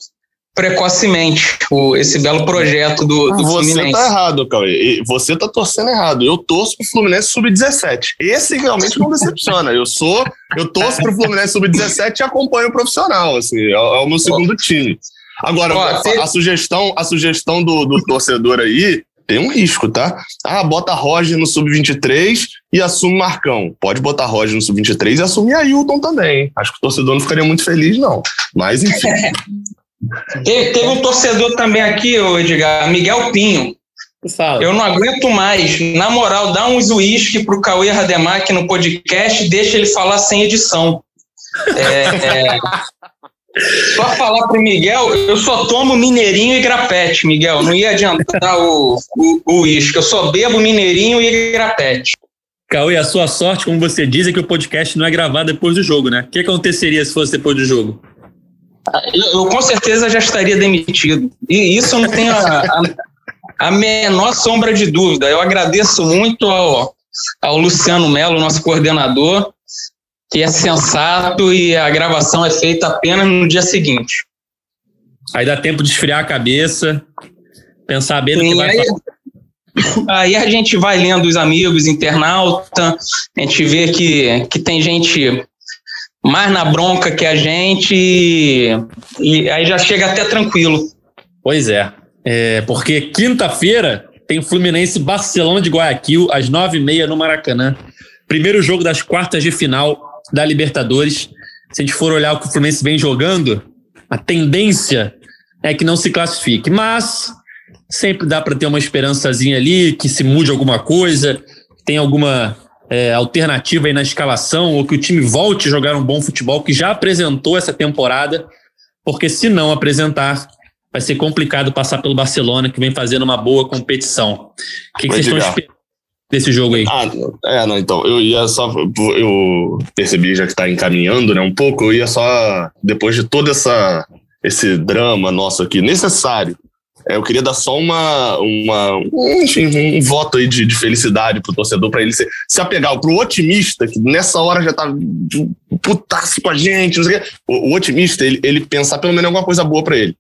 precocemente o, esse belo projeto do, do Você Fluminense. tá errado, Cauê. Você tá torcendo errado. Eu torço pro Fluminense sub-17. Esse realmente não decepciona. Eu sou, eu torço pro Fluminense sub-17 e acompanho o profissional, assim, é, é o meu segundo time. Agora, Ó, a, a sugestão, a sugestão do, do torcedor aí tem um risco, tá? Ah, bota Roger no sub-23 e assume Marcão. Pode botar Roger no sub-23 e assumir Ailton também. Acho que o torcedor não ficaria muito feliz, não. Mas, enfim. Teve, teve um torcedor também aqui, Edgar, Miguel Pinho. Fala. Eu não aguento mais. Na moral, dá uns uísque pro Cauê Rademacher no podcast e deixa ele falar sem edição. É, é, Só falar pro Miguel, eu só tomo mineirinho e grapete, Miguel. Não ia adiantar o o- o uísque. Eu só bebo mineirinho e grapete. Cauê, a sua sorte, como você diz, é que o podcast não é gravado depois do jogo, né? O que aconteceria se fosse depois do jogo? Eu, eu com certeza já estaria demitido. E isso eu não tenho a, a- a menor sombra de dúvida. Eu agradeço muito ao, ao Luciano Melo, nosso coordenador, que é sensato e a gravação é feita apenas no dia seguinte. Aí dá tempo de esfriar a cabeça, pensar bem no que vai aí, aí a gente vai lendo os amigos internauta, a gente vê que, que tem gente mais na bronca que a gente e, aí já chega até tranquilo. Pois é. É, porque quinta-feira tem Fluminense Barcelona de Guayaquil, às nove e meia no Maracanã. Primeiro jogo das quartas de final da Libertadores. Se a gente for olhar o que o Fluminense vem jogando, a tendência é que não se classifique. Mas sempre dá para ter uma esperançazinha ali, que se mude alguma coisa, tem alguma é, alternativa aí na escalação, ou que o time volte a jogar um bom futebol, que já apresentou essa temporada, porque se não apresentar, vai ser complicado passar pelo Barcelona, que vem fazendo uma boa competição. O que, que vocês estão esperando desse jogo aí? Ah, é, não, então, eu ia só. Eu percebi já que tá encaminhando, né, um pouco, eu ia só. Depois de todo essa, esse drama nosso aqui, necessário, eu queria dar só uma. uma um, enfim, um voto aí de, de felicidade pro torcedor, para ele se, se apegar, pro otimista, que nessa hora já tá putaço com a gente, não sei o quê. O, o otimista, ele, ele pensar pelo menos alguma coisa boa para ele.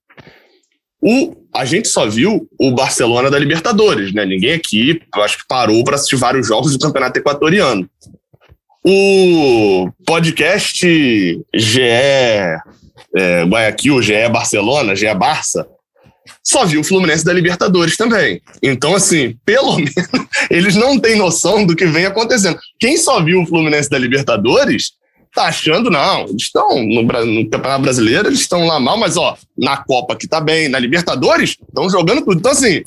O, a gente só viu o Barcelona da Libertadores, né? Ninguém aqui, acho que parou para assistir vários jogos do Campeonato Equatoriano. O podcast GE é, Guayaquil, GE Barcelona, GE Barça, só viu o Fluminense da Libertadores também. Então, assim, pelo menos eles não têm noção do que vem acontecendo. Quem só viu o Fluminense da Libertadores tá achando, não, eles estão no, no Campeonato Brasileiro, eles estão lá mal, mas ó, na Copa que tá bem, na Libertadores, estão jogando tudo. Então, assim,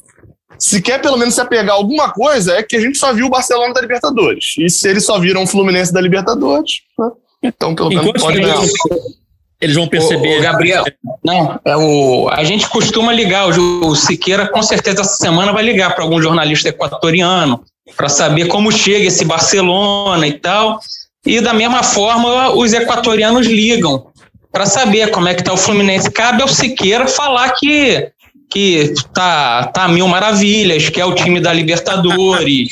se quer pelo menos se apegar a alguma coisa, é que a gente só viu o Barcelona da Libertadores. E se eles só viram o Fluminense da Libertadores, né? então pelo menos Enquanto pode ganhar. Eles vão perceber. O, Gabriel, não, é o, a gente costuma ligar, o, o Siqueira com certeza essa semana vai ligar para algum jornalista equatoriano para saber como chega esse Barcelona e tal. E da mesma forma, os equatorianos ligam para saber como é que tá o Fluminense. Cabe ao Siqueira falar que que tá, tá mil maravilhas, que é o time da Libertadores,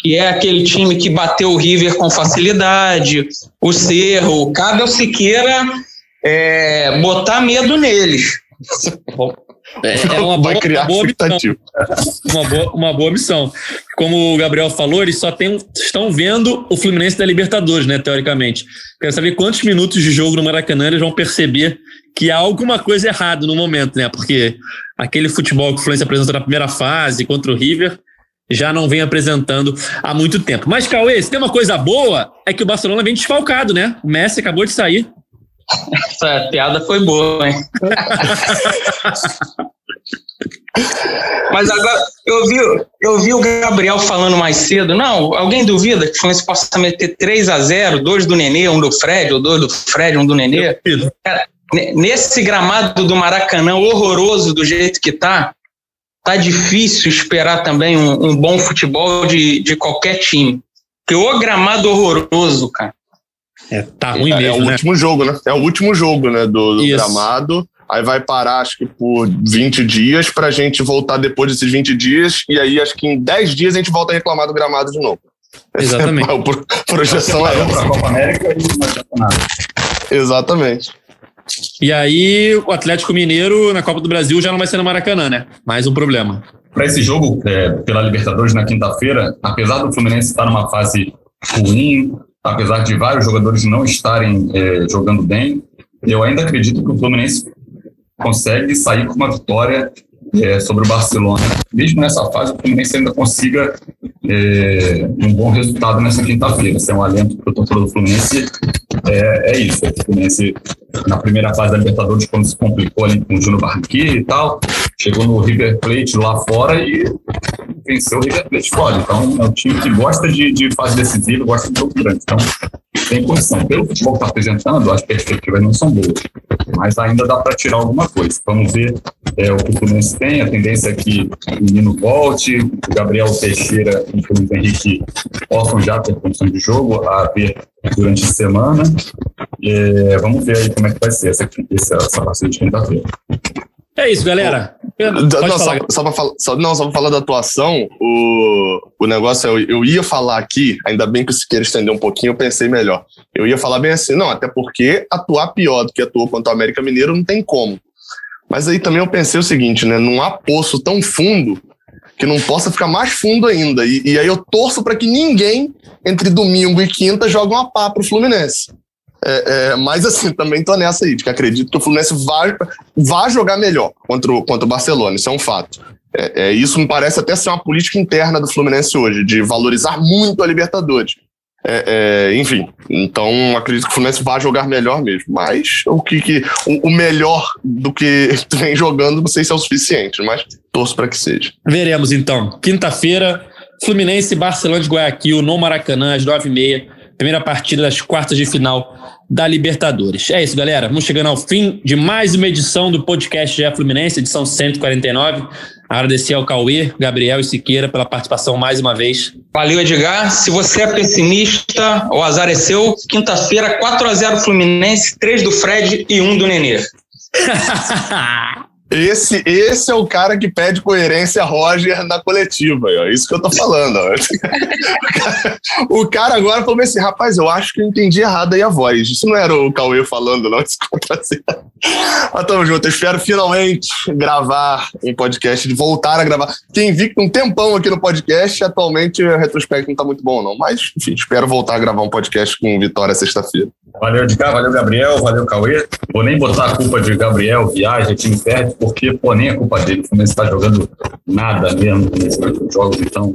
que é aquele time que bateu o River com facilidade, o Cerro. Cabe ao Siqueira é, botar medo neles. É, é uma boa, vai criar uma boa missão. expectativa. Uma boa, uma boa missão. Como o Gabriel falou, eles só tem, estão vendo o Fluminense da Libertadores, né, teoricamente. Quero saber quantos minutos de jogo no Maracanã eles vão perceber que há alguma coisa errada no momento, né? Porque aquele futebol que o Fluminense apresentou na primeira fase contra o River já não vem apresentando há muito tempo. Mas, Cauê, se tem uma coisa boa, é que o Barcelona vem desfalcado, né? O Messi acabou de sair. Essa piada foi boa, hein? Mas agora, eu vi, eu vi o Gabriel falando mais cedo. Não, alguém duvida que o Fluminense possa meter 3 a 0 dois do Nenê, um do Fred, ou dois do Fred, um do Nenê? Cara, ne- nesse gramado do Maracanã horroroso do jeito que tá, tá difícil esperar também um, um bom futebol de, de qualquer time. Porque o gramado horroroso, cara. É, tá ruim É, é mesmo, o né? último jogo, né? É o último jogo, né? Do, do gramado. Aí vai parar, acho que por 20 dias, pra gente voltar depois desses 20 dias. E aí, acho que em 10 dias a gente volta a reclamar do gramado de novo. Exatamente. A pro- projeção é Para essa. a Copa América e não adianta nada. Exatamente. E aí, o Atlético Mineiro na Copa do Brasil já não vai ser no Maracanã, né? Mais um problema. Para esse jogo é, pela Libertadores na quinta-feira, apesar do Fluminense estar numa fase ruim, apesar de vários jogadores não estarem é, jogando bem, eu ainda acredito que o Fluminense consegue sair com uma vitória é, sobre o Barcelona. Mesmo nessa fase, o Fluminense ainda consiga é, um bom resultado nessa quinta-feira. Isso é um alento para o torcedor do Fluminense. É, é isso. O Fluminense, na primeira fase da Libertadores, quando se complicou ali com o Júnior Barranquilla e tal, chegou no River Plate lá fora e venceu o River Plate fora. Então, é um time que gosta de, de fase decisiva, gosta de jogo grande. Então, tem condição. Pelo futebol que está apresentando, as perspectivas não são boas, mas ainda dá para tirar alguma coisa. Vamos ver é, o que o Fluminense tem. A tendência é que o Menino volte, o Gabriel Teixeira e o Luiz Henrique possam já ter condições de jogo a ver durante a semana. É, vamos ver aí como é que vai ser essa, essa, essa partida de quinta-feira. É isso, galera. Não, só, só pra falar, só, não, só pra falar da atuação, o, o negócio é, eu, eu ia falar aqui, ainda bem que o Siqueira estender um pouquinho, eu pensei melhor. Eu ia falar bem assim, não, até porque atuar pior do que atuou contra o América Mineiro não tem como. Mas aí também eu pensei o seguinte, né? Não há poço tão fundo que não possa ficar mais fundo ainda. E, e aí eu torço para que ninguém, entre domingo e quinta, jogue uma pá pro Fluminense. É, é, mas assim, também tô nessa aí, de que acredito que o Fluminense vai jogar melhor contra o, contra o Barcelona, isso é um fato. É, é, isso me parece até ser uma política interna do Fluminense hoje, de valorizar muito a Libertadores. É, é, enfim, então acredito que o Fluminense vai jogar melhor mesmo. Mas o que, que o, o, melhor do que vem jogando, não sei se é o suficiente, mas torço para que seja. Veremos então. Quinta-feira, Fluminense e Barcelona de Guayaquil no Maracanã, às nove e meia. Primeira partida das quartas de final da Libertadores. É isso, galera. Vamos chegando ao fim de mais uma edição do podcast GE Fluminense, edição 149. Agradecer ao Cauê, Gabriel e Siqueira pela participação mais uma vez. Valeu, Edgar. Se você é pessimista, o azar é seu. Quinta-feira, 4 a 0 Fluminense, 3 do Fred e 1 do Nenê. Esse, esse é o cara que pede coerência a Roger na coletiva. É isso que eu tô falando. o cara agora falou assim: rapaz, eu acho que eu entendi errado aí a voz. Isso não era o Cauê falando, não. Isso Mas tamo junto. Eu espero finalmente gravar um podcast, de voltar a gravar. Tem invicto um tempão aqui no podcast. Atualmente o retrospecto não tá muito bom, não. Mas, enfim, espero voltar a gravar um podcast com Vitória sexta-feira. Valeu, Edgar. Valeu, Gabriel. Valeu, Cauê. Vou nem botar a culpa de Gabriel, viagem, time perde porque, pô, nem é culpa dele. O Fluminense está jogando nada mesmo nesses jogos, então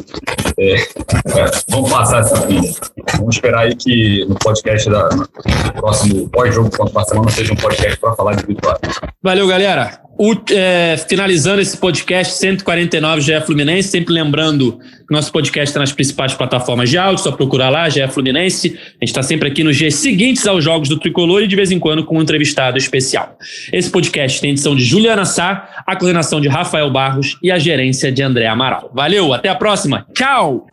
é, é, vamos passar essa pilha. Vamos esperar aí que no podcast da, no próximo pós-jogo contra o Barcelona seja um podcast para falar de vitória. Valeu, galera. O, é, finalizando esse podcast 149 GE Fluminense, sempre lembrando nosso podcast está nas principais plataformas de áudio, só procurar lá, GE Fluminense. A gente está sempre aqui nos dias seguintes aos jogos do Tricolor e de vez em quando com um entrevistado especial. Esse podcast tem edição de Juliana Sá, a coordenação de Rafael Barros e a gerência de André Amaral. Valeu, até a próxima. Tchau!